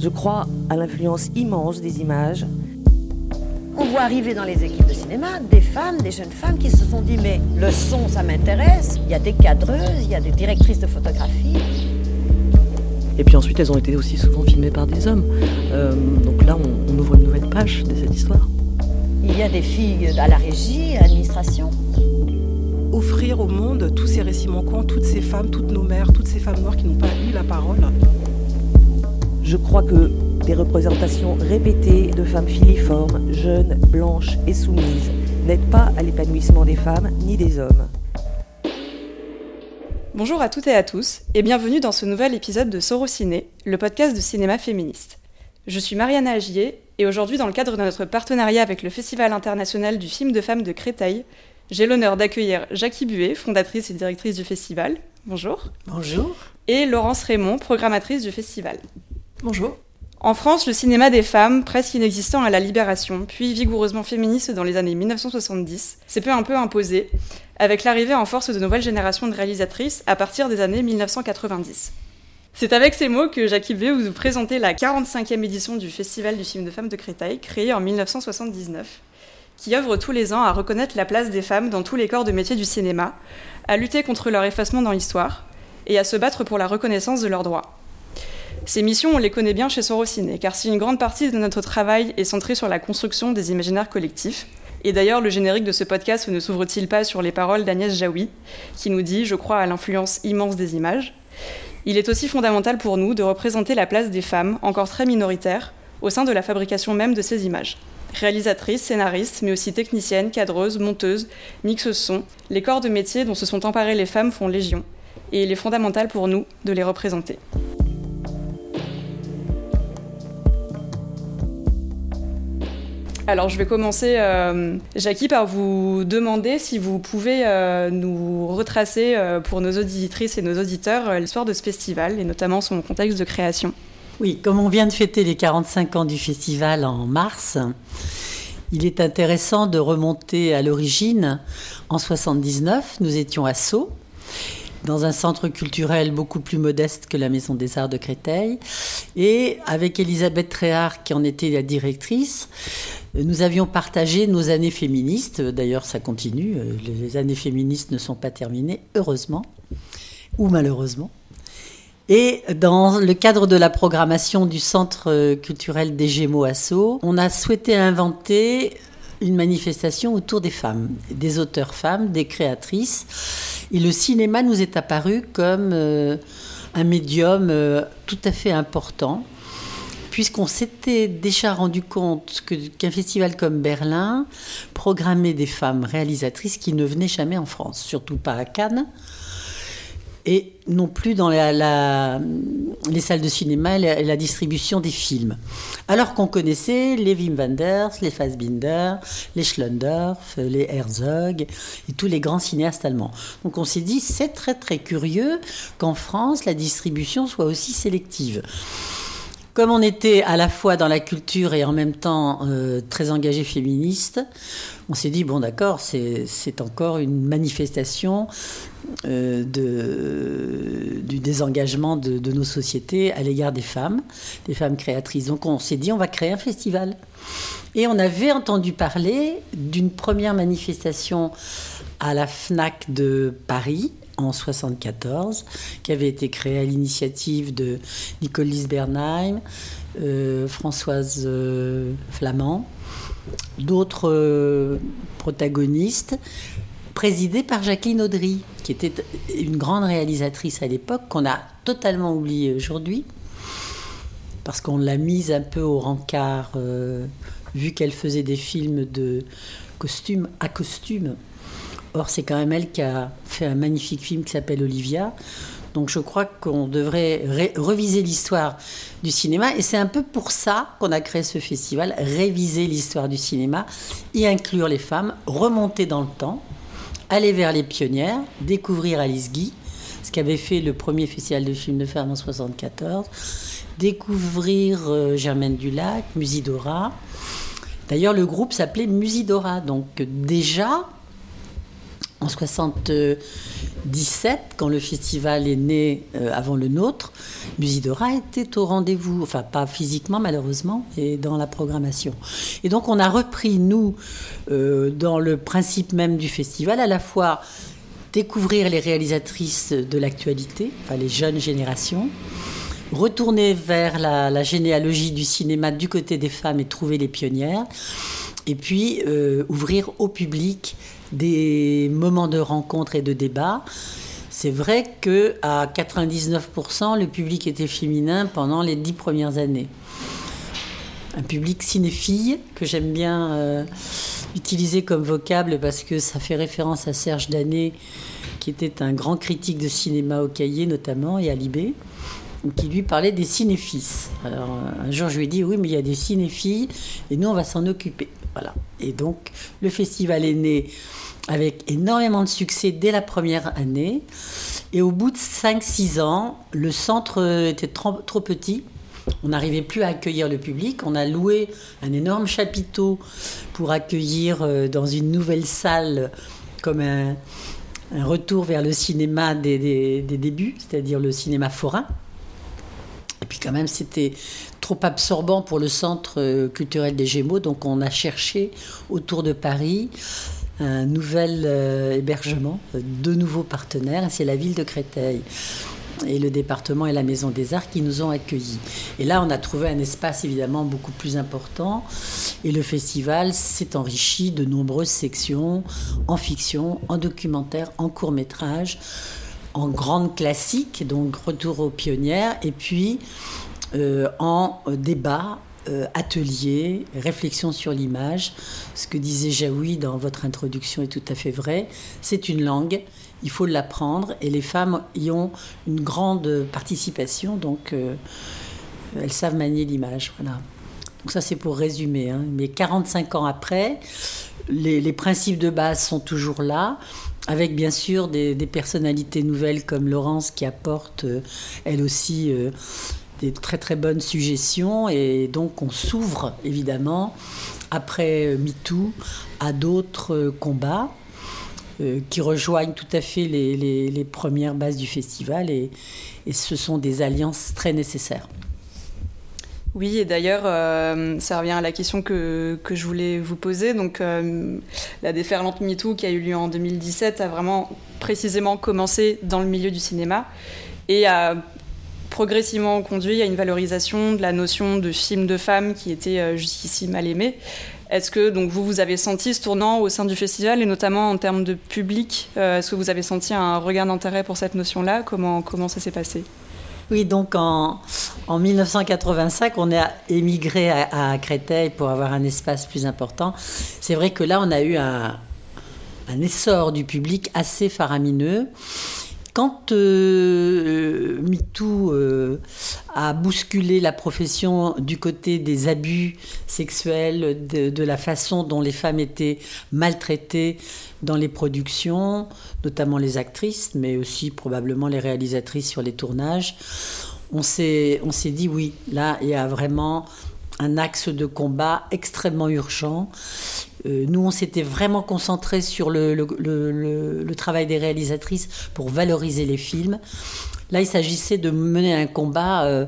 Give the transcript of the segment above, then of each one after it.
Je crois à l'influence immense des images. On voit arriver dans les équipes de cinéma des femmes, des jeunes femmes qui se sont dit mais le son ça m'intéresse, il y a des cadreuses, il y a des directrices de photographie. Et puis ensuite elles ont été aussi souvent filmées par des hommes. Euh, donc là on, on ouvre une nouvelle page de cette histoire. Il y a des filles à la régie, à l'administration offrir au monde tous ces récits manquants, toutes ces femmes, toutes nos mères, toutes ces femmes noires qui n'ont pas eu la parole. Je crois que des représentations répétées de femmes filiformes, jeunes, blanches et soumises n'aident pas à l'épanouissement des femmes ni des hommes. Bonjour à toutes et à tous et bienvenue dans ce nouvel épisode de Sorociné, le podcast de cinéma féministe. Je suis Marianne Agier et aujourd'hui dans le cadre de notre partenariat avec le Festival international du film de femmes de Créteil, j'ai l'honneur d'accueillir Jackie Buet, fondatrice et directrice du festival. Bonjour. Bonjour. Et Laurence Raymond, programmatrice du festival. Bonjour. En France, le cinéma des femmes, presque inexistant à la Libération, puis vigoureusement féministe dans les années 1970, s'est peu un peu imposé, avec l'arrivée en force de nouvelles générations de réalisatrices à partir des années 1990. C'est avec ces mots que Jackie Buet vous présenter la 45e édition du Festival du film de femmes de Créteil, créé en 1979 qui œuvre tous les ans à reconnaître la place des femmes dans tous les corps de métier du cinéma, à lutter contre leur effacement dans l'histoire et à se battre pour la reconnaissance de leurs droits. Ces missions, on les connaît bien chez Sorociné, car si une grande partie de notre travail est centrée sur la construction des imaginaires collectifs, et d'ailleurs le générique de ce podcast ne s'ouvre-t-il pas sur les paroles d'Agnès Jaoui, qui nous dit Je crois à l'influence immense des images il est aussi fondamental pour nous de représenter la place des femmes, encore très minoritaires, au sein de la fabrication même de ces images. Réalisatrice, scénariste, mais aussi technicienne, cadreuse, monteuse, mixeuse son, les corps de métier dont se sont emparées les femmes font légion, et il est fondamental pour nous de les représenter. Alors je vais commencer, euh, Jackie, par vous demander si vous pouvez euh, nous retracer euh, pour nos auditrices et nos auditeurs l'histoire de ce festival, et notamment son contexte de création. Oui, comme on vient de fêter les 45 ans du festival en mars, il est intéressant de remonter à l'origine. En 79, nous étions à Sceaux, dans un centre culturel beaucoup plus modeste que la Maison des Arts de Créteil. Et avec Elisabeth Tréhard, qui en était la directrice, nous avions partagé nos années féministes. D'ailleurs, ça continue. Les années féministes ne sont pas terminées, heureusement, ou malheureusement. Et dans le cadre de la programmation du Centre culturel des Gémeaux Sceaux, on a souhaité inventer une manifestation autour des femmes, des auteurs femmes, des créatrices. Et le cinéma nous est apparu comme euh, un médium euh, tout à fait important, puisqu'on s'était déjà rendu compte qu'un festival comme Berlin programmait des femmes réalisatrices qui ne venaient jamais en France, surtout pas à Cannes et non plus dans les salles de cinéma et la, distribution des films. Alors qu'on connaissait les Wim Wenders, les Fassbinder, les Schlendorf, les Herzog et tous les grands cinéastes allemands. Donc on s'est dit, c'est très très curieux qu'en France, la distribution soit aussi sélective comme on était à la fois dans la culture et en même temps euh, très engagé féministe, on s'est dit, bon d'accord, c'est encore une manifestation euh, du désengagement de, nos sociétés à l'égard des femmes, des femmes créatrices. Donc on s'est dit, on va créer un festival. Et on avait entendu parler d'une première manifestation à la FNAC de Paris en 74, qui avait été créé à l'initiative de Nicole Bernheim, euh, Françoise euh, Flamand, d'autres euh, protagonistes, présidée par Jacqueline Audry, qui était une grande réalisatrice à l'époque, qu'on a totalement oubliée aujourd'hui, parce qu'on l'a mise un peu au rencard, vu qu'elle faisait des films de costume à costume. Or, c'est quand même elle qui a fait un magnifique film qui s'appelle Olivia. Donc je crois qu'on devrait reviser l'histoire du cinéma. Et c'est un peu pour ça qu'on a créé ce festival, réviser l'histoire du cinéma, y inclure les femmes, remonter dans le temps, aller vers les pionnières, découvrir Alice Guy, ce qu'avait fait le premier festival de films de femmes en 1974, découvrir euh, Germaine Dulac, Musidora. D'ailleurs, le groupe s'appelait Musidora. Donc déjà, en 78, 2017, quand le festival est né euh, avant le nôtre, Musidora était au rendez-vous, enfin pas physiquement malheureusement, mais dans la programmation. Et donc on a repris, nous, euh, dans le principe même du festival, à la fois découvrir les réalisatrices de l'actualité, enfin les jeunes générations, retourner vers la, la, généalogie du cinéma du côté des femmes et trouver les pionnières, et puis euh, ouvrir au public des moments de rencontre et de débat. C'est vrai que à 99%, le public était féminin pendant les dix premières années. Un public cinéphile que j'aime bien euh, utiliser comme vocable parce que ça fait référence à Serge Danet, qui était un grand critique de cinéma au Cahier notamment et à Libé qui lui parlait des cinéphiles. Alors un jour je lui ai dit oui mais il y a des cinéphiles et nous on va s'en occuper. Voilà. Et donc le festival est né avec énormément de succès dès la première année. Et au bout de 5-6 ans, le centre était trop, petit. On n'arrivait plus à accueillir le public. On a loué un énorme chapiteau pour accueillir euh, dans une nouvelle salle comme un, retour vers le cinéma des, des débuts, c'est-à-dire le cinéma forain. Et puis quand même, c'était trop absorbant pour le centre euh, culturel des Gémeaux, donc on a cherché autour de Paris un nouvel euh, hébergement, deux nouveaux partenaires, c'est la ville de Créteil et le département et la Maison des Arts qui nous ont accueillis. Et là, on a trouvé un espace évidemment beaucoup plus important. Et le festival s'est enrichi de nombreuses sections en fiction, en documentaire, en court métrage, en grande classique, donc retour aux pionnières, et puis euh, en débat euh, atelier, réflexion sur l'image. Ce que disait Jaoui dans votre introduction est tout à fait vrai. C'est une langue, il faut l'apprendre et les femmes y ont une grande participation, donc euh, elles savent manier l'image. Voilà. Donc ça c'est pour résumer. Hein. Mais 45 ans après, les, principes de base sont toujours là. Avec bien sûr des, personnalités nouvelles comme Laurence qui apporte euh, elle aussi euh, des très très bonnes suggestions et donc on s'ouvre évidemment après MeToo à d'autres combats euh, qui rejoignent tout à fait les, premières bases du festival et, ce sont des alliances très nécessaires. Oui, et d'ailleurs, euh, ça revient à la question que, que, je voulais vous poser. Donc, euh, la déferlante MeToo qui a eu lieu en 2017 a vraiment précisément commencé dans le milieu du cinéma et a progressivement conduit à une valorisation de la notion de film de femme qui était euh, jusqu'ici mal aimée. Est-ce que donc vous vous avez senti ce tournant au sein du festival et notamment en termes de public Est-ce que vous avez senti un regain d'intérêt pour cette notion-là? Comment comment ça s'est passé? Oui, donc en, en, 1985, on a émigré à, Créteil pour avoir un espace plus important. C'est vrai que là, on a eu un essor du public assez faramineux. Quand euh, MeToo euh, a bousculé la profession du côté des abus sexuels, de, de, la façon dont les femmes étaient maltraitées dans les productions, notamment les actrices, mais aussi probablement les réalisatrices sur les tournages, on s'est dit oui, là, il y a vraiment un axe de combat extrêmement urgent. Euh, nous, on s'était vraiment concentré sur le, travail des réalisatrices pour valoriser les films. Là, il s'agissait de mener un combat euh,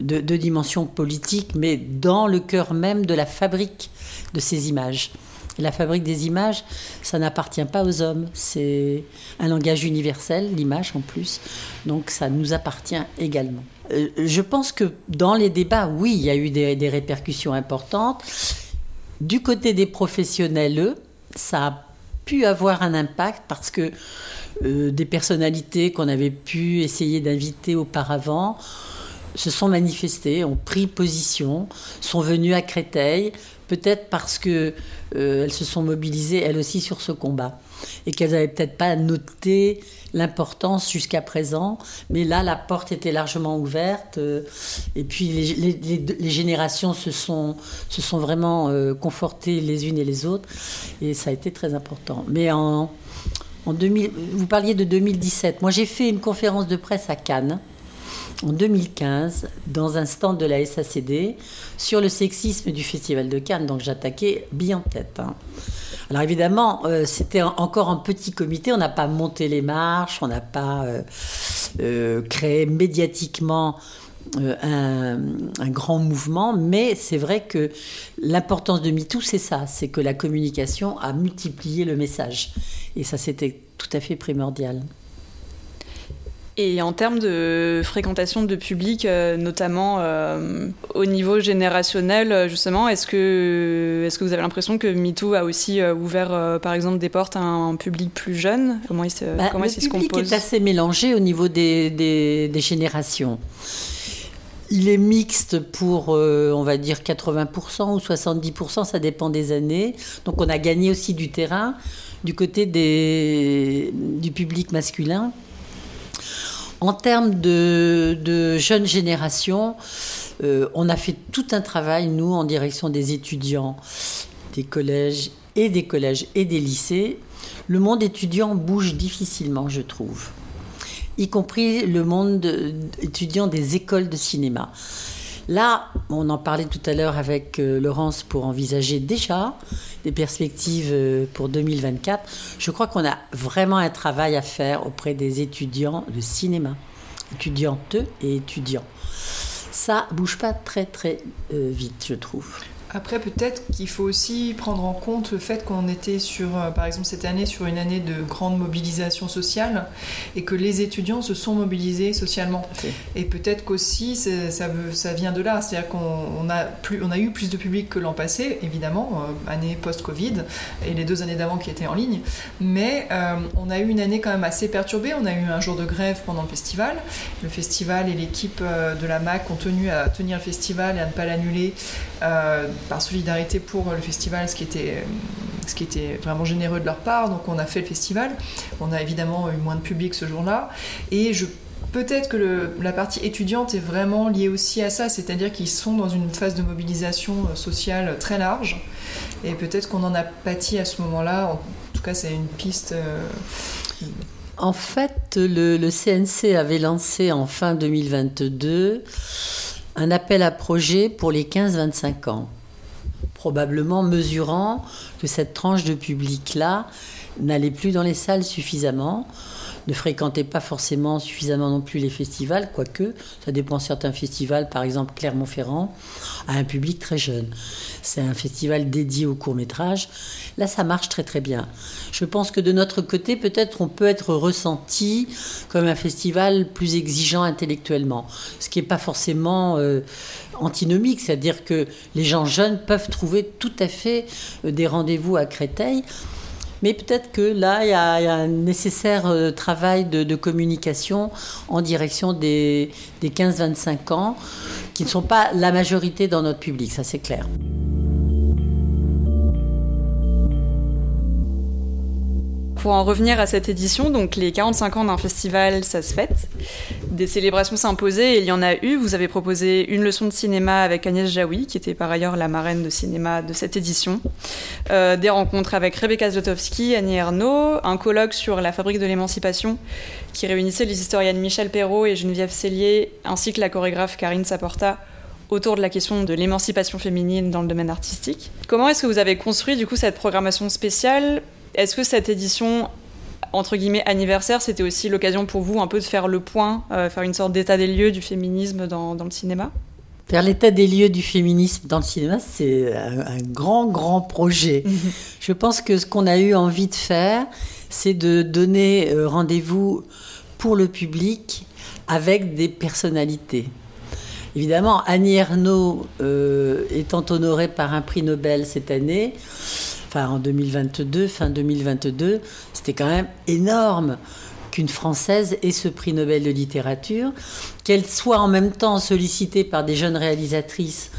de, dimension politique, mais dans le cœur même de la fabrique de ces images. La fabrique des images, ça n'appartient pas aux hommes. C'est un langage universel, l'image en plus. Donc ça nous appartient également. Euh, je pense que dans les débats, oui, il y a eu des répercussions importantes. Du côté des professionnels, eux, ça a pu avoir un impact parce que euh, des personnalités qu'on avait pu essayer d'inviter auparavant se sont manifestées, ont pris position, sont venues à Créteil, peut-être parce que euh, elles se sont mobilisées elles aussi sur ce combat et qu'elles n'avaient peut-être pas noté l'importance jusqu'à présent, mais là la porte était largement ouverte euh, et puis les, les, générations se sont, se sont vraiment euh, confortées les unes et les autres et ça a été très important. Mais en, en 2000, vous parliez de 2017, moi j'ai fait une conférence de presse à Cannes en 2015 dans un stand de la SACD sur le sexisme du Festival de Cannes. Donc j'attaquais bien en tête. Hein. Alors évidemment, euh, c'était encore un petit comité, on n'a pas monté les marches, on n'a pas euh, euh, créé médiatiquement un, un, grand mouvement, mais c'est vrai que l'importance de MeToo, c'est ça, c'est que la communication a multiplié le message. Et ça, c'était tout à fait primordial. Et en termes de fréquentation de public, euh, notamment euh, au niveau générationnel, justement, est-ce que, est que vous avez l'impression que MeToo a aussi euh, ouvert, par exemple, des portes à un public plus jeune? Comment il se, bah, comment le se public est assez mélangé au niveau des, des, des générations. Il est mixte pour, on va dire, 80% ou 70%, ça dépend des années. Donc on a gagné aussi du terrain du côté des, du public masculin. En termes de, de jeunes générations, euh, on a fait tout un travail, nous, en direction des étudiants, des collèges et des collèges et des lycées. Le monde étudiant bouge difficilement, je trouve, y compris le monde étudiant des écoles de cinéma. Là, on en parlait tout à l'heure avec euh, Laurence pour envisager déjà des perspectives euh, pour 2024. Je crois qu'on a vraiment un travail à faire auprès des étudiants de cinéma, étudiantes et étudiants. Ça bouge pas très très euh, vite, je trouve. Après, peut-être qu'il faut aussi prendre en compte le fait qu'on était sur, euh, par exemple, cette année sur une année de grande mobilisation sociale et que les étudiants se sont mobilisés socialement. Et peut-être qu'aussi ça, ça vient de là, c'est-à-dire qu'on a, plus, on a eu plus de public que l'an passé, évidemment, euh, année post-Covid et les deux années d'avant qui étaient en ligne, mais euh, on a eu une année quand même assez perturbée. On a eu un jour de grève pendant le festival. Le festival et l'équipe de la MAC ont tenu à tenir le festival et à ne pas l'annuler par solidarité pour le festival, ce qui était ce qui était vraiment généreux de leur part. Donc on a fait le festival. On a évidemment eu moins de public ce jour-là. Et je Peut-être que la partie étudiante est vraiment liée aussi à ça, c'est-à-dire qu'ils sont dans une phase de mobilisation euh, sociale très large, et peut-être qu'on en a pâti à ce moment-là. En tout cas, c'est une piste. Euh, en fait, le, CNC avait lancé en fin 2022 un appel à projet pour les 15-25 ans. Probablement mesurant que cette tranche de public-là n'allait plus dans les salles suffisamment, ne fréquentait pas forcément suffisamment non plus les festivals, quoique ça dépend certains festivals, par exemple Clermont-Ferrand, a un public très jeune. C'est un festival dédié au court métrage. Là, ça marche très très bien. Je pense que de notre côté, peut-être on peut être ressenti comme un festival plus exigeant intellectuellement, ce qui n'est pas forcément euh, antinomique, c'est-à-dire que les gens jeunes peuvent trouver tout à fait euh, des rendez-vous à Créteil. Mais peut-être que là, il y, a, un nécessaire euh, travail de, communication en direction des, des 15-25 ans, qui ne sont pas la majorité dans notre public, ça c'est clair. Pour en revenir à cette édition, donc les 45 ans d'un festival, ça se fête. Des célébrations s'imposaient et il y en a eu. Vous avez proposé une leçon de cinéma avec Agnès Jaoui, qui était par ailleurs la marraine de cinéma de cette édition. Euh, des rencontres avec Rebecca Zlotowski, Annie Ernaux, un colloque sur la fabrique de l'émancipation qui réunissait les historiennes Michel Perrault et Geneviève Cellier, ainsi que la chorégraphe Karine Saporta autour de la question de l'émancipation féminine dans le domaine artistique. Comment est-ce que vous avez construit du coup cette programmation spéciale est-ce que cette édition entre guillemets anniversaire, c'était aussi l'occasion pour vous un peu de faire le point, euh, faire une sorte d'état des lieux du féminisme dans, le cinéma? Faire l'état des lieux du féminisme dans le cinéma, c'est un, grand, grand projet. Mhm. Je pense que ce qu'on a eu envie de faire, c'est de donner euh, rendez-vous pour le public avec des personnalités. Évidemment, Annie Ernaux euh, étant honorée par un prix Nobel cette année, en 2022, fin 2022, c'était quand même énorme qu'une Française ait ce prix Nobel de littérature, qu'elle soit en même temps sollicitée par des jeunes réalisatrices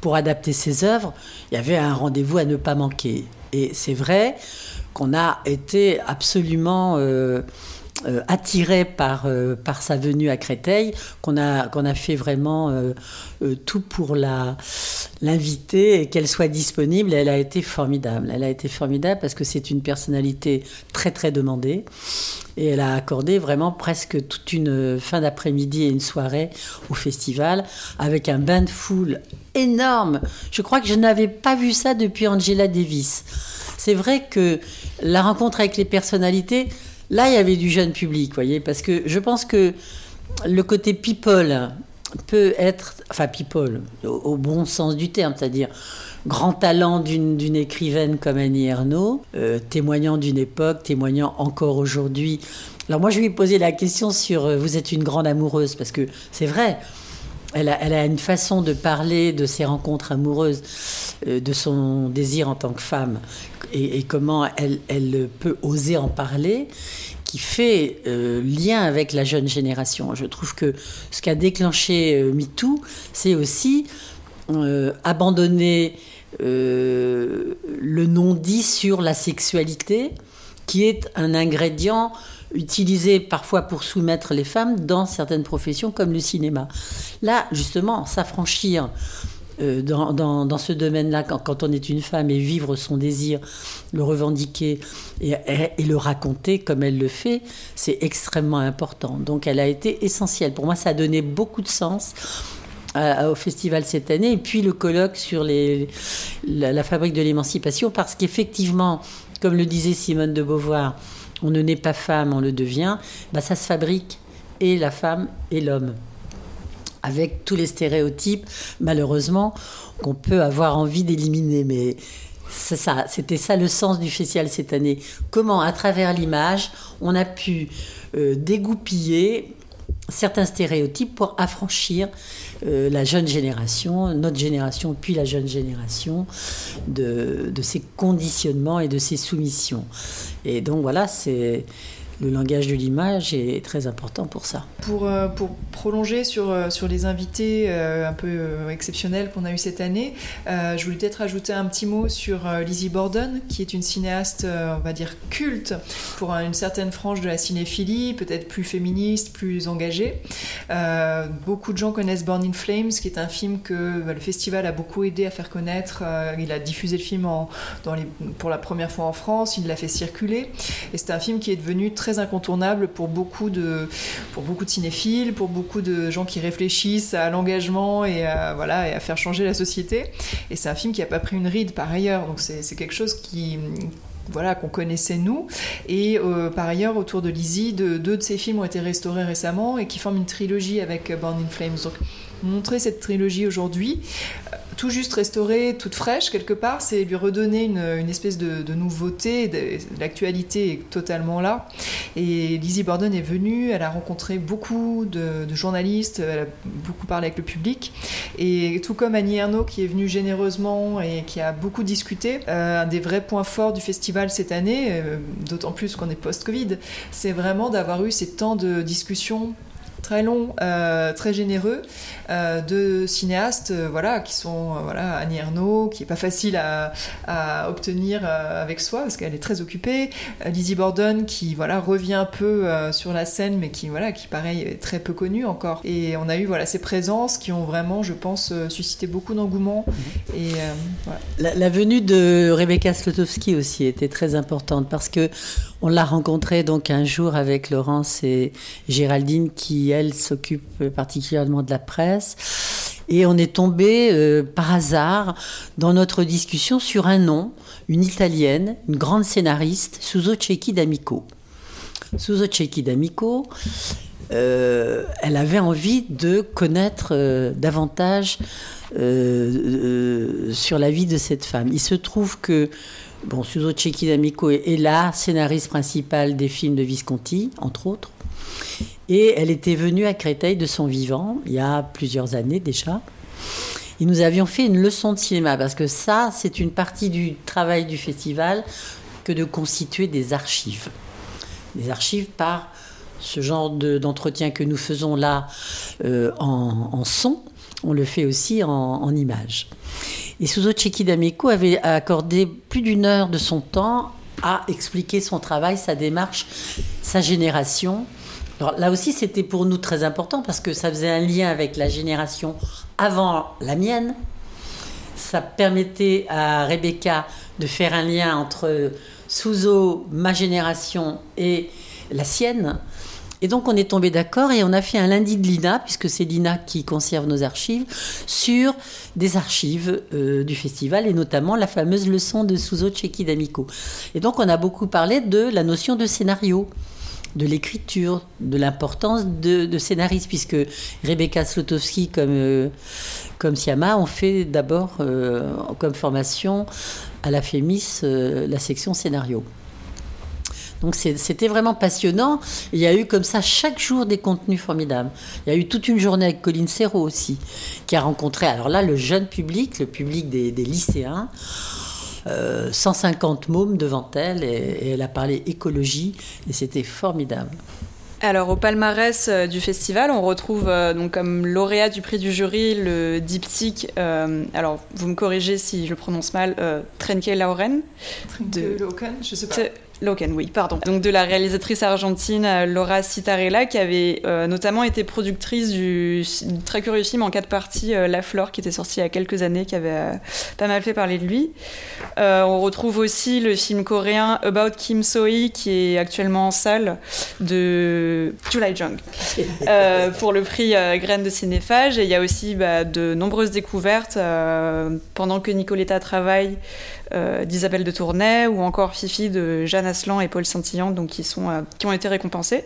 pour adapter ses œuvres, il y avait un rendez-vous à ne pas manquer. Et c'est vrai qu'on a été absolument euh, euh, attiré par, euh, par sa venue à Créteil qu'on a, a fait vraiment euh, tout pour la, l'inviter et qu'elle soit disponible. elle a été formidable. Elle a été formidable parce que c'est une personnalité très très demandée. Et elle a accordé vraiment presque toute une fin d'après-midi et une soirée au festival avec un bain de foule énorme. Je crois que je n'avais pas vu ça depuis Angela Davis. C'est vrai que la rencontre avec les personnalités, Là, il y avait du jeune public, voyez, parce que je pense que le côté people peut être, enfin people, au, bon sens du terme, c'est-à-dire grand talent d'une écrivaine comme Annie Ernaux, euh, témoignant d'une époque, témoignant encore aujourd'hui. Alors moi, je lui ai posé la question sur euh, vous êtes une grande amoureuse, parce que c'est vrai. Elle a, une façon de parler de ses rencontres amoureuses, euh, de son désir en tant que femme, et, comment elle, peut oser en parler, qui fait euh, lien avec la jeune génération. Je trouve que ce qu'a déclenché euh, MeToo, c'est aussi abandonner le non-dit sur la sexualité, qui est un ingrédient utilisé parfois pour soumettre les femmes dans certaines professions comme le cinéma. Là, justement, s'affranchir euh, dans, ce domaine-là, quand, on est une femme, et vivre son désir, le revendiquer et, le raconter comme elle le fait, c'est extrêmement important. Donc elle a été essentielle. Pour moi, ça a donné beaucoup de sens. au festival cette année, et puis le colloque sur les, la, fabrique de l'émancipation, parce qu'effectivement, comme le disait Simone de Beauvoir, on ne naît pas femme, on le devient, bah ça se fabrique, et la femme et l'homme avec tous les stéréotypes, malheureusement, qu'on peut avoir envie d'éliminer. Mais c'était ça le sens du festival cette année. Comment, à travers l'image, on a pu euh, dégoupiller certains stéréotypes pour affranchir euh, la jeune génération, notre génération, puis la jeune génération, de, de ces conditionnements et de ces soumissions. Et donc voilà, c'est le langage de l'image est très important pour ça. Pour, euh, prolonger sur, euh, sur les invités euh, un peu exceptionnels qu'on a eu cette année, je voulais peut-être ajouter un petit mot sur Lizzie Borden, qui est une cinéaste, on va dire, culte pour une certaine frange de la cinéphilie, peut-être plus féministe, plus engagée. beaucoup de gens connaissent Born in Flames, qui est un film que bah, le festival a beaucoup aidé à faire connaître. il a diffusé le film pour la première fois en France, il l'a fait circuler, et c'est un film qui est devenu très incontournable pour beaucoup de, pour beaucoup de cinéphiles, pour beaucoup de gens qui réfléchissent à l'engagement et à, voilà, et à faire changer la société. Et c'est un film qui n'a pas pris une ride par ailleurs, donc c'est quelque chose qui voilà qu'on connaissait nous. Et euh, par ailleurs autour de Lizzie deux de ses films ont été restaurés récemment et qui forment une trilogie avec Born in Flames. Donc montrer cette trilogie aujourd'hui tout juste restaurée, toute fraîche quelque part, c'est lui redonner une, espèce de, nouveauté. L'actualité est totalement là. Et Lizzie Borden est venue, elle a rencontré beaucoup de, journalistes, elle a beaucoup parlé avec le public. Et tout comme Annie Ernaux qui est venue généreusement et qui a beaucoup discuté, euh, un des vrais points forts du festival cette année, euh, d'autant plus qu'on est post-Covid, c'est vraiment d'avoir eu ces temps de discussion très long, euh, très généreux, euh, de cinéastes, euh, voilà, qui sont voilà Annie Ernaux, qui est pas facile à, obtenir avec soi parce qu'elle est très occupée, Lizzie Borden qui voilà revient un peu sur la scène, mais qui voilà qui pareil est très peu connue encore. Et on a eu voilà ces présences qui ont vraiment, je pense, suscité beaucoup d'engouement. Mhm. Et la, la, venue de Rebecca Slotowski aussi était très importante parce que on l'a rencontrée donc un jour avec Laurence et Géraldine qui elle s'occupe particulièrement de la presse. Et on est tombé euh, par hasard dans notre discussion sur un nom, une italienne, une grande scénariste, Suzo Cecchi d'Amico. Suzo Cecchi d'Amico, euh, elle avait envie de connaître euh, davantage sur la vie de cette femme. Il se trouve que bon, Suzo Cecchi d'Amico est la scénariste principale des films de Visconti, entre autres. Et elle était venue à Créteil de son vivant, il y a plusieurs années déjà. Et nous avions fait une leçon de cinéma, parce que ça, c'est une partie du travail du festival que de constituer des archives. Des archives par ce genre d'entretien que nous faisons là euh, en, son, on le fait aussi en, en images. Et Suzo Cecchi d'Amico avait accordé plus d'une heure de son temps a expliqué son travail, sa démarche, sa génération. Alors là aussi, c'était pour nous très important parce que ça faisait un lien avec la génération avant la mienne. Ça permettait à Rebecca de faire un lien entre Suzo, ma génération, et la sienne. Et donc on est tombé d'accord et on a fait un lundi de l'INA, puisque c'est l'INA qui conserve nos archives, sur des archives euh, du festival et notamment la fameuse leçon de Suzo Tcheki d'Amico. Et donc on a beaucoup parlé de la notion de scénario de l'écriture, de l'importance de, de, scénariste, puisque Rebecca Slotowski comme, euh, comme Siama ont fait d'abord euh, comme formation à la FEMIS la section scénario. Donc c'était vraiment passionnant. Il y a eu comme ça chaque jour des contenus formidables. Il y a eu toute une journée avec Colline Serrault aussi, qui a rencontré, alors là, le jeune public, le public des, lycéens. 150 euh, mômes devant elle et, elle a parlé écologie et c'était formidable. Alors au palmarès euh, du festival, on retrouve euh, donc comme lauréat du prix du jury le diptyque. alors vous me corrigez si je le prononce mal. Trenke Lauren. Trenke de... Lauren, je sais pas. Loken, oui, pardon. Donc de la réalisatrice argentine euh, Laura Citarella, qui avait euh, notamment été productrice du très curieux film en quatre parties euh, La Flore, qui était sorti il y a quelques années, qui avait pas mal fait parler de lui. on retrouve aussi le film coréen About Kim So-hee, qui est actuellement en salle de July Jung pour le prix Graines de Cinéphage. Et il y a aussi bah, de nombreuses découvertes pendant que Nicoletta travaille. Euh, d'Isabelle de Tournai ou encore Fifi de Jeanne Aslan et Paul Saint-Illan, donc qui, sont, euh, qui ont été récompensés.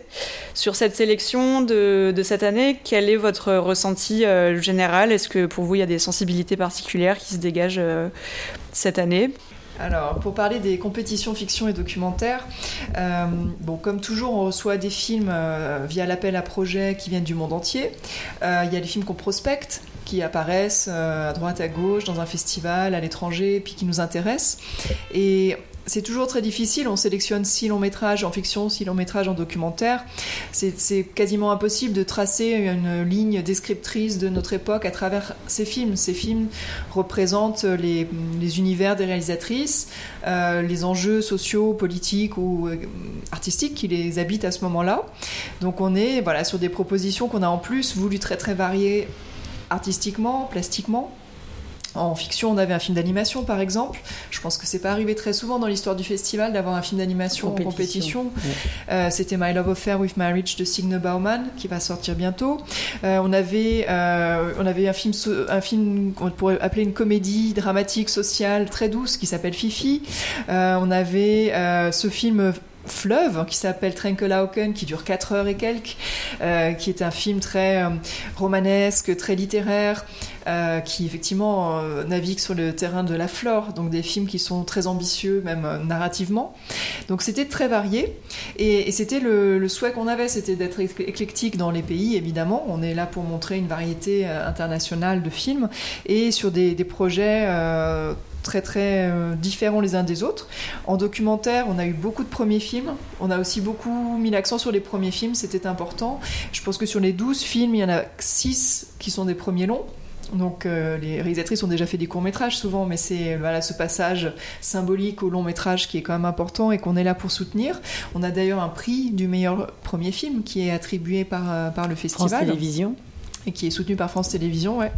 Sur cette sélection de, de cette année, quel est votre ressenti euh, général? Est-ce que pour vous, il y a des sensibilités particulières qui se dégagent cette année? Alors, pour parler des compétitions fiction et documentaire, bon, comme toujours, on reçoit des films via l'appel à projet qui viennent du monde entier. Il y a les films qu'on prospecte, qui apparaissent euh, à droite, à gauche, dans un festival, à l'étranger, puis qui nous intéressent. Et c'est toujours très difficile. On sélectionne six longs métrages en fiction, six longs métrages en documentaire. C'est quasiment impossible de tracer une ligne descriptrice de notre époque à travers ces films. Ces films représentent les, univers des réalisatrices, euh, les enjeux sociaux, politiques ou euh, artistiques qui les habitent à ce moment-là. Donc on est voilà sur des propositions qu'on a en plus voulu très très variées artistiquement, plastiquement. En fiction, on avait un film d'animation, par exemple. Je pense que c'est pas arrivé très souvent dans l'histoire du festival d'avoir un film d'animation en compétition. Euh, c'était My Love Affair with Marriage de Signe Bauman, qui va sortir bientôt. Euh, on avait, euh, on avait un film, un film qu'on pourrait appeler une comédie dramatique sociale très douce qui s'appelle Fifi. on avait ce film fleuve qui s'appelle Trenkelauken, qui dure 4 heures et quelques, euh, qui est un film très euh, romanesque, très littéraire, euh, qui effectivement navigue sur le terrain de la flore, donc des films qui sont très ambitieux, même narrativement. Donc c'était très varié, et, c'était le, souhait qu'on avait, c'était d'être éclectique dans les pays, évidemment. On est là pour montrer une variété internationale de films, et sur des projets très très euh, différents les uns des autres. En documentaire, on a eu beaucoup de premiers films. On a aussi beaucoup mis l'accent sur les premiers films, c'était important. Je pense que sur les 12 films, il y en a 6 qui sont des premiers longs. Donc euh, les réalisatrices ont déjà fait des courts métrages souvent, mais c'est voilà ce passage symbolique au long métrage qui est quand même important et qu'on est là pour soutenir. On a d'ailleurs un prix du meilleur premier film qui est attribué par, euh, par le festival. France Télévisions et qui est soutenu par France Télévisions, ouais,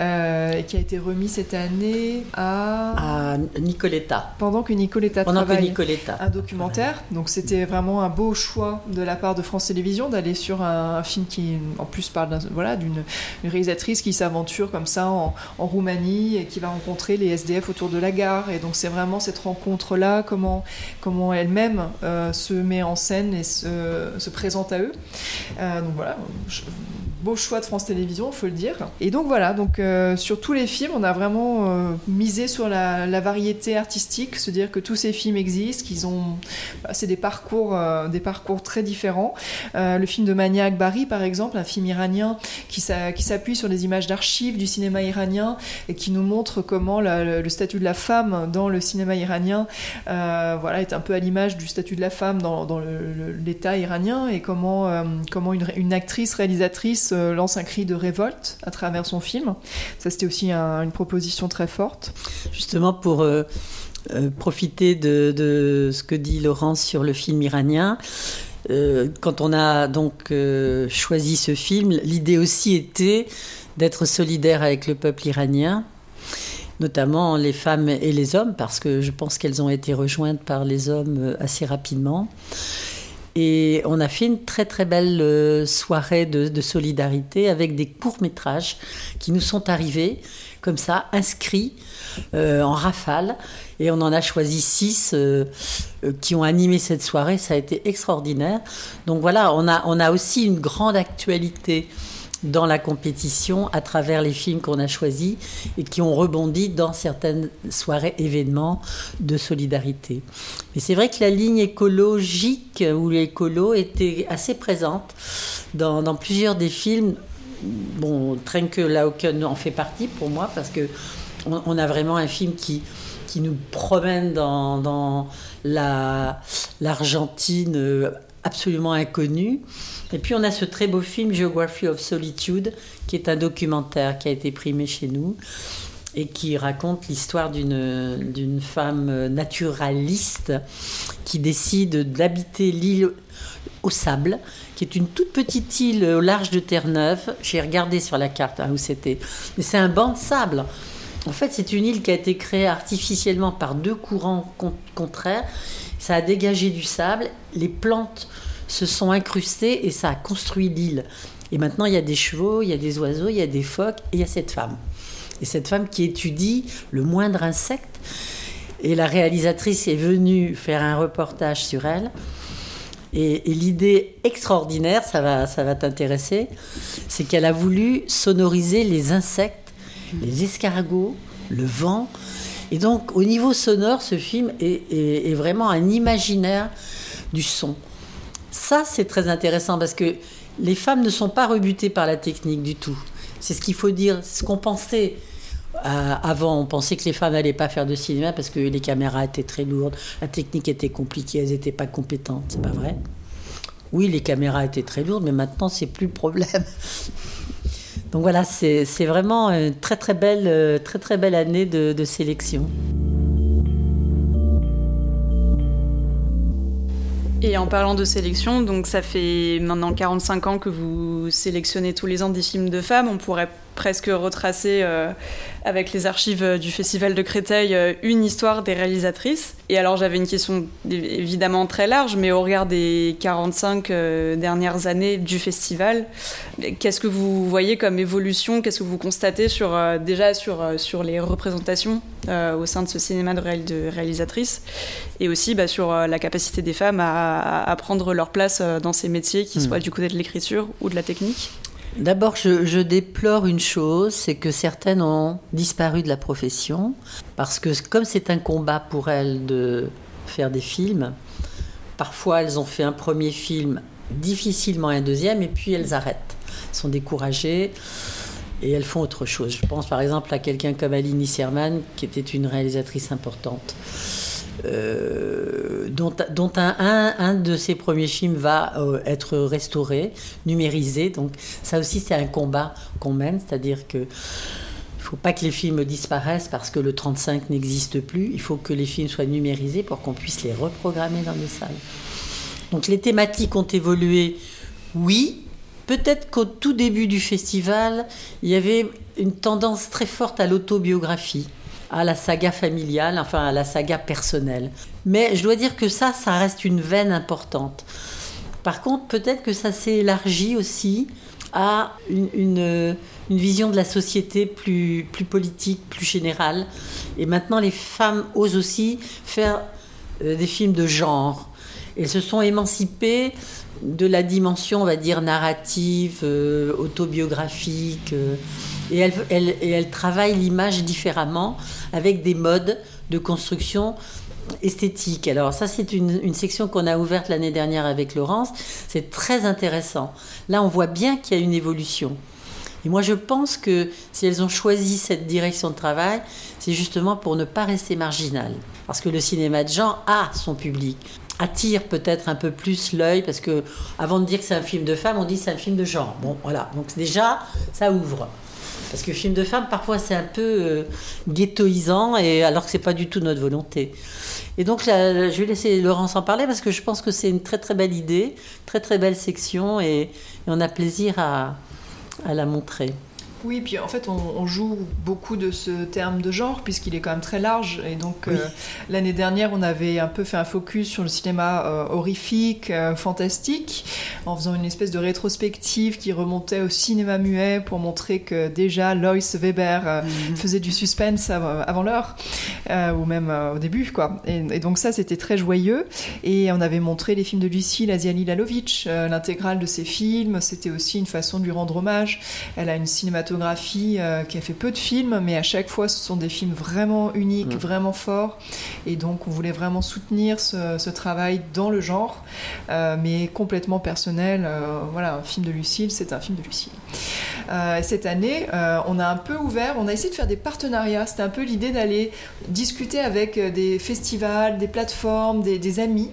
euh, et qui a été remis cette année à... à Nicoletta. Pendant que Nicoletta Pendant travaille que Nicoletta. un documentaire. Donc c'était vraiment un beau choix de la part de France Télévisions d'aller sur un, film qui, en plus, parle voilà, d'une réalisatrice qui s'aventure comme ça en, Roumanie et qui va rencontrer les SDF autour de la gare. Et donc c'est vraiment cette rencontre-là, comment, comment elle-même euh, se met en scène et se, se présente à eux. Euh, donc voilà, beau choix de France Télévisions, faut le dire. Et donc voilà, donc euh, sur tous les films, on a vraiment euh, misé sur la, variété artistique, se dire que tous ces films existent, qu'ils ont, bah, c'est des parcours, euh, des parcours très différents. le film de Maniac Barry, par exemple, un film iranien qui, s'appuie sur les images d'archives du cinéma iranien et qui nous montre comment le, statut de la femme dans le cinéma iranien, voilà, est un peu à l'image du statut de la femme dans, l'État iranien et comment, une actrice réalisatrice lance un cri de révolte à travers son film. Ça, c'était aussi une proposition très forte. Justement, pour, euh, euh, profiter de, ce que dit Laurence sur le film iranien. Euh, quand on a donc euh, choisi ce film, l'idée aussi était d'être solidaire avec le peuple iranien, notamment les femmes et les hommes, parce que je pense qu'elles ont été rejointes par les hommes assez rapidement. Et on a fait une très très belle soirée de solidarité avec des courts-métrages qui nous sont arrivés comme ça, inscrits euh, en rafale. Et on en a choisi six euh, euh, qui ont animé cette soirée. Ça a été extraordinaire. Donc voilà, on a, on a aussi une grande actualité dans la compétition à travers les films qu'on a choisis et qui ont rebondi dans certaines soirées événements de solidarité. Mais c'est vrai que la ligne écologique ou l'écolo était assez présente dans, plusieurs des films bon, Trenke Lauken en fait partie pour moi parce que on, a vraiment un film qui, qui nous promène dans, dans l'Argentine euh, absolument inconnue. Et puis on a ce très beau film Geography of Solitude, qui est un documentaire qui a été primé chez nous et qui raconte l'histoire d'une femme naturaliste qui décide d'habiter l'île au sable, qui est une toute petite île au large de Terre-Neuve. J'ai regardé sur la carte hein, où c'était. Mais c'est un banc de sable. En fait, c'est une île qui a été créée artificiellement par deux courants contraires. Ça a dégagé du sable, les plantes se sont incrustées et ça a construit l'île. Et maintenant, il y a des chevaux, il y a des oiseaux, il y a des phoques et il y a cette femme. Et cette femme qui étudie le moindre insecte. Et la réalisatrice est venue faire un reportage sur elle. Et, l'idée extraordinaire, ça va, ça va t'intéresser, c'est qu'elle a voulu sonoriser les insectes, les escargots, le vent. Et donc, au niveau sonore, ce film est, vraiment un imaginaire du son. Ça, c'est très intéressant parce que les femmes ne sont pas rebutées par la technique du tout. C'est ce qu'il faut dire, ce qu'on pensait. Euh, avant, on pensait que les femmes n'allaient pas faire de cinéma parce que les caméras étaient très lourdes, la technique était compliquée, elles n'étaient pas compétentes. C'est pas vrai. Oui, les caméras étaient très lourdes, mais maintenant, c'est plus le problème. Donc voilà, c'est vraiment une très très belle, euh, très, très belle année de sélection. Et en parlant de sélection, donc ça fait maintenant 45 ans que vous sélectionnez tous les ans des films de femmes. On pourrait presque retracer euh, avec les archives euh, du Festival de Créteil euh, une histoire des réalisatrices. Et alors j'avais une question évidemment très large, mais au regard des 45 dernières années du festival, qu'est-ce que vous voyez comme évolution? Qu'est-ce que vous constatez sur, déjà sur, sur les représentations au sein de ce cinéma de, de réalisatrices? Et aussi bah, sur la capacité des femmes à, prendre leur place dans ces métiers, qui hmm. soient du côté de l'écriture ou de la technique? D'abord, je, déplore une chose, c'est que certaines ont disparu de la profession, parce que comme c'est un combat pour elles de faire des films, parfois elles ont fait un premier film, difficilement un deuxième, et puis elles arrêtent, elles sont découragées et elles font autre chose. Je pense par exemple à quelqu'un comme Aline Serman, qui était une réalisatrice importante. Euh, dont, un, de ses premiers films va euh, être restauré, numérisé. Donc ça aussi c'est un combat qu'on mène, c'est-à-dire que il faut pas que les films disparaissent parce que le 35 n'existe plus. Il faut que les films soient numérisés pour qu'on puisse les reprogrammer dans les salles. Donc les thématiques ont évolué, oui. Peut-être qu'au tout début du festival, il y avait une tendance très forte à l'autobiographie à la saga familiale, enfin à la saga personnelle. Mais je dois dire que ça, ça reste une veine importante. Par contre, peut-être que ça s'est élargi aussi à une, vision de la société plus, plus politique, plus générale. Et maintenant, les femmes osent aussi faire euh, des films de genre. Elles se sont émancipées de la dimension, on va dire, narrative, euh, autobiographique. Euh, et elle, elle, travaille l'image différemment avec des modes de construction esthétique. Alors ça, c'est une, une, section qu'on a ouverte l'année dernière avec Laurence. C'est très intéressant. Là, on voit bien qu'il y a une évolution. Et moi, je pense que si elles ont choisi cette direction de travail, c'est justement pour ne pas rester marginal. Parce que le cinéma de genre a son public attire peut-être un peu plus l'œil parce que avant de dire que c'est un film de femme, on dit c'est un film de genre. Bon, voilà. Donc déjà, ça ouvre. Parce que film de femme, parfois, c'est un peu euh, ghettoisant, et alors que c'est pas du tout notre volonté. Et donc, je vais laisser Laurence en parler parce que je pense que c'est une très très belle idée, très très belle section, et, on a plaisir à la montrer. Oui, puis en fait, on, joue beaucoup de ce terme de genre, puisqu'il est quand même très large. Et donc, euh, l'année dernière, on avait un peu fait un focus sur le cinéma euh, horrifique, euh, fantastique, en faisant une espèce de rétrospective qui remontait au cinéma muet pour montrer que déjà Lois Weber mhm. faisait du suspense avant l'heure, ou même au début, quoi. Et, donc, ça, c'était très joyeux. Et on avait montré les films de Lucie Laziani Lalovic, l'intégrale de ses films. C'était aussi une façon de lui rendre hommage. Elle a une cinématographie euh, qui a fait peu de films, mais à chaque fois, ce sont des films vraiment uniques, vraiment forts. Et donc, on voulait vraiment soutenir ce, travail dans le genre, euh, mais complètement personnel. Euh, voilà, un film de Lucille, c'est un film de Lucille. cette année, on a un peu ouvert, on a essayé de faire des partenariats. C'était un peu l'idée d'aller discuter avec des festivals, des plateformes, des amis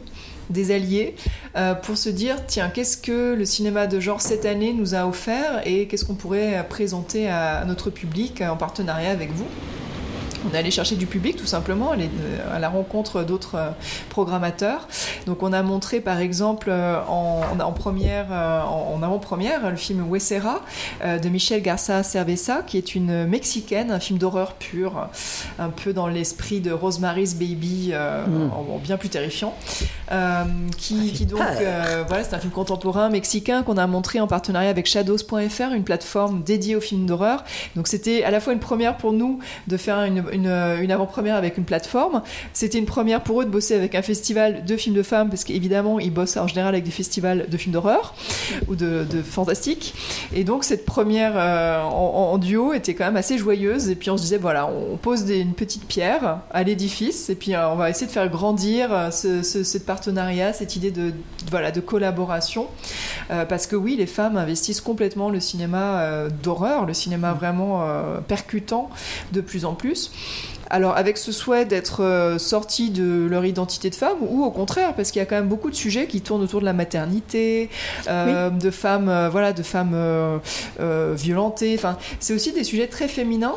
des alliés, euh, pour se dire, tiens, qu'est-ce que le cinéma de genre cette année nous a offert et qu'est-ce qu'on pourrait présenter à notre public en partenariat avec vous? On est allé chercher du public tout simplement, aller euh, à la rencontre d'autres euh, programmateurs. Donc on a montré par exemple euh, en, première, en, avant-première le film Huesera de Michel Garza Cerveza, qui est une mexicaine, un film d'horreur pur, un peu dans l'esprit de Rosemary's Baby, mm. bien plus terrifiant. qui, qui, donc, voilà, c'est un film contemporain mexicain qu'on a montré en partenariat avec Shadows.fr, une plateforme dédiée aux films d'horreur. Donc c'était à la fois une première pour nous de faire une, euh, une, avant-première avec une plateforme. C'était une première pour eux de bosser avec un festival de films de femmes, parce qu'évidemment, ils bossent en général avec des festivals de films d'horreur ou de, fantastique. Et donc, cette première euh, en, duo était quand même assez joyeuse. Et puis, on se disait, voilà, on pose une petite pierre à l'édifice, et puis euh, on va essayer de faire grandir ce, partenariat, cette idée de, voilà, de collaboration. parce que oui, les femmes investissent complètement le cinéma d'horreur, le cinéma vraiment percutant de plus en plus. Alors avec ce souhait d'être euh, sorti de leur identité de femme ou au contraire parce qu'il y a quand même beaucoup de sujets qui tournent autour de la maternité, euh, de femmes, euh, voilà, de femmes violentées. Enfin, c'est aussi des sujets très féminins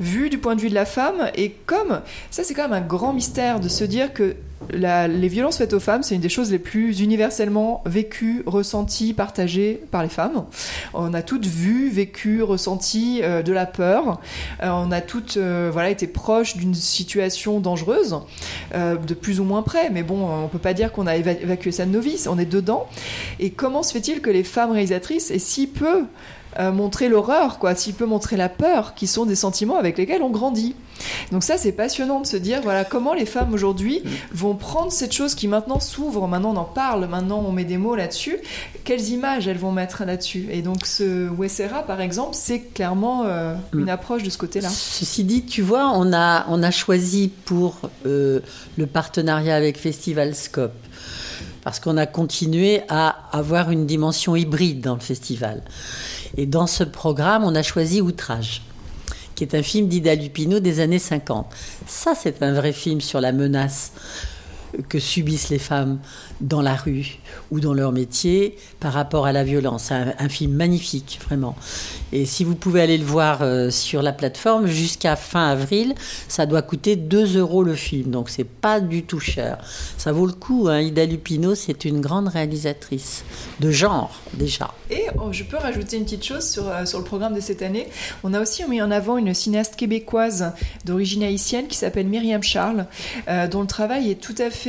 vus du point de vue de la femme et comme ça c'est quand même un grand mystère de se dire que les violences faites aux femmes, c'est une des choses les plus universellement vécues, ressenties, partagées par les femmes. On a toutes vu, vécu, ressenti euh, de la peur. Euh, on a toutes euh, voilà, été proches d'une situation dangereuse, de plus ou moins près. Mais bon, on peut pas dire qu'on a évacué ça de nos vies. On est dedans. Et comment se fait-il que les femmes réalisatrices aient si peu montré l'horreur, quoi, si peu montré la peur, qui sont des sentiments avec lesquels on grandit donc ça, c'est passionnant de se dire, voilà, comment les femmes aujourd'hui vont prendre cette chose qui maintenant s'ouvre, maintenant on en parle, maintenant on met des mots là-dessus, quelles images elles vont mettre là-dessus? Et donc ce Wessera, par exemple, c'est clairement euh, une mm. approche de ce côté-là. Ceci dit, tu vois, on a, on a choisi pour euh, le partenariat avec Festival Scope parce qu'on a continué à avoir une dimension hybride dans le festival. Et dans ce programme, on a choisi Outrage qui est un film d'Ida Lupino des années 50. Ça, c'est un vrai film sur la menace que subissent les femmes dans la rue ou dans leur métier par rapport à la violence. Un, un film magnifique, vraiment. Et si vous pouvez aller le voir euh, sur la plateforme, jusqu'à fin avril, ça doit coûter 2 euros le film. Donc c'est pas du tout cher. Ça vaut le coup. Hein. Ida Lupino, c'est une grande réalisatrice de genre, déjà. Et oh, je peux rajouter une petite chose sur, euh, sur le programme de cette année. On a aussi mis en avant une cinéaste québécoise d'origine haïtienne qui s'appelle Myriam Charles, euh, dont le travail est tout à fait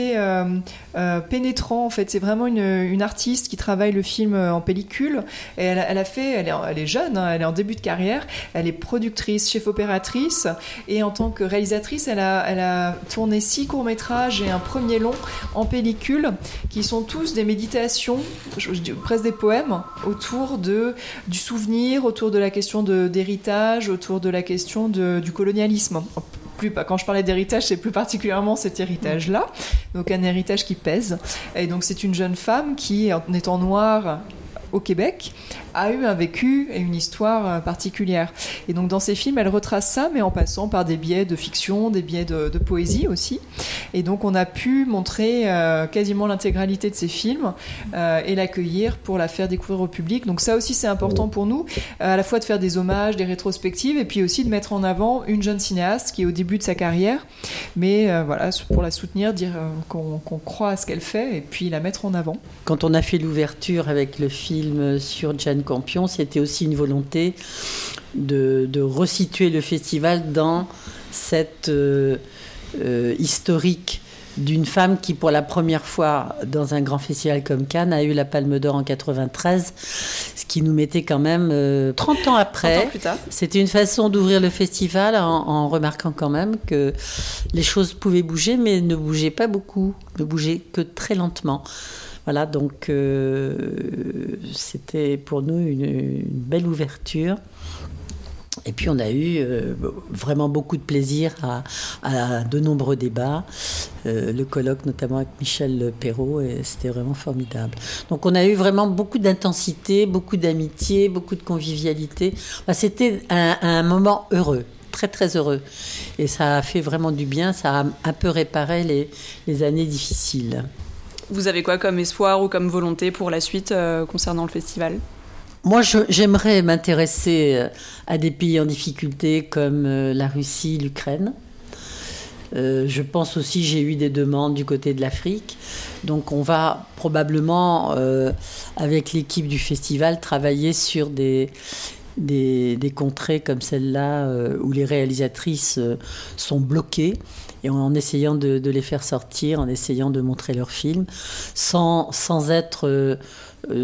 pénétrant. En fait, c'est vraiment une, artiste qui travaille le film en pellicule. Et elle, a fait, elle est, jeune, hein, elle est en début de carrière, elle est productrice, chef opératrice, et en tant que réalisatrice, elle a, tourné six courts-métrages et un premier long en pellicule, qui sont tous des méditations, presque des poèmes, autour du souvenir, autour de la question d'héritage, autour de la question du colonialisme. Plus, quand je parlais d'héritage, c'est plus particulièrement cet héritage-là, donc un héritage qui pèse. Et donc c'est une jeune femme qui, en étant noire, au Québec, a eu un vécu et une histoire particulière. Et donc dans ces films, elle retrace ça, mais en passant par des biais de fiction, des biais de, poésie aussi. Et donc on a pu montrer quasiment l'intégralité de ces films et l'accueillir pour la faire découvrir au public. Donc ça aussi c'est important pour nous, à la fois de faire des hommages, des rétrospectives, et puis aussi de mettre en avant une jeune cinéaste qui est au début de sa carrière, mais voilà pour la soutenir, dire qu'on croit à ce qu'elle fait et puis la mettre en avant. Quand on a fait l'ouverture avec le film sur Campion, c'était aussi une volonté de, resituer le festival dans cette euh, euh, historique d'une femme qui, pour la première fois dans un grand festival comme Cannes, a eu la Palme d'Or en 93, ce qui nous mettait quand même 30 euh, ans après. C'était une façon d'ouvrir le festival en, remarquant quand même que les choses pouvaient bouger, mais ne bougeaient pas beaucoup, ne bougeaient que très lentement. Voilà, donc euh, c'était pour nous une belle ouverture. Et puis on a eu euh, vraiment beaucoup de plaisir à, de nombreux débats, euh, le colloque notamment avec Michel Perrault, et c'était vraiment formidable. Donc on a eu vraiment beaucoup d'intensité, beaucoup d'amitié, beaucoup de convivialité. c'était un, moment heureux très très heureux. Et ça a fait vraiment du bien, ça a un peu réparé les années difficiles. Vous avez quoi comme espoir ou comme volonté pour la suite euh, concernant le festival? Moi, j'aimerais m'intéresser euh, à des pays en difficulté comme euh, la Russie, l'Ukraine. Je pense aussi, j'ai eu des demandes du côté de l'Afrique. Donc on va probablement, avec l'équipe du festival, travailler sur des, des, contrées comme celle-là où les réalisatrices sont bloquées et en essayant de, les faire sortir, en essayant de montrer leurs films, sans, être euh,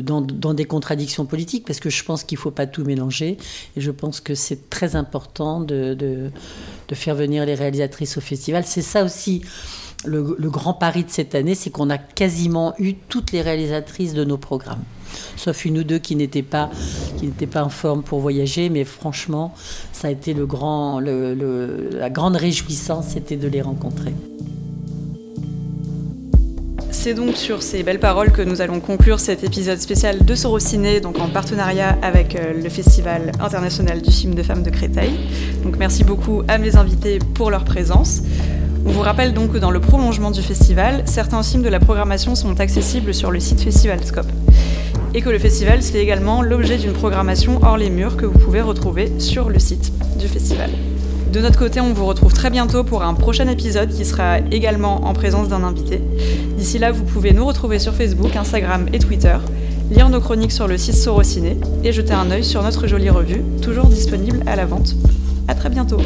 dans, des contradictions politiques, parce que je pense qu'il ne faut pas tout mélanger. Et je pense que c'est très important de, faire venir les réalisatrices au festival. C'est ça aussi le, grand pari de cette année, c'est qu'on a quasiment eu toutes les réalisatrices de nos programmes. Sauf une ou deux qui n'étaient pas, en forme pour voyager, mais franchement, ça a été la grande réjouissance, c'était de les rencontrer. C'est donc sur ces belles paroles que nous allons conclure cet épisode spécial de Sorociné, donc en partenariat avec euh, le Festival international du film de femmes de Créteil. Donc merci beaucoup à mes invités pour leur présence. On vous rappelle donc que dans le prolongement du festival, certains films de la programmation sont accessibles sur le site Festivalscope. Et que le festival, c'est également l'objet d'une programmation hors les murs que vous pouvez retrouver sur le site du festival. De notre côté, on vous retrouve très bientôt pour un prochain épisode qui sera également en présence d'un invité. D'ici là, vous pouvez nous retrouver sur Facebook, Instagram et Twitter, lire nos chroniques sur le site Sorociné et jeter un œil sur notre jolie revue, toujours disponible à la vente. A très bientôt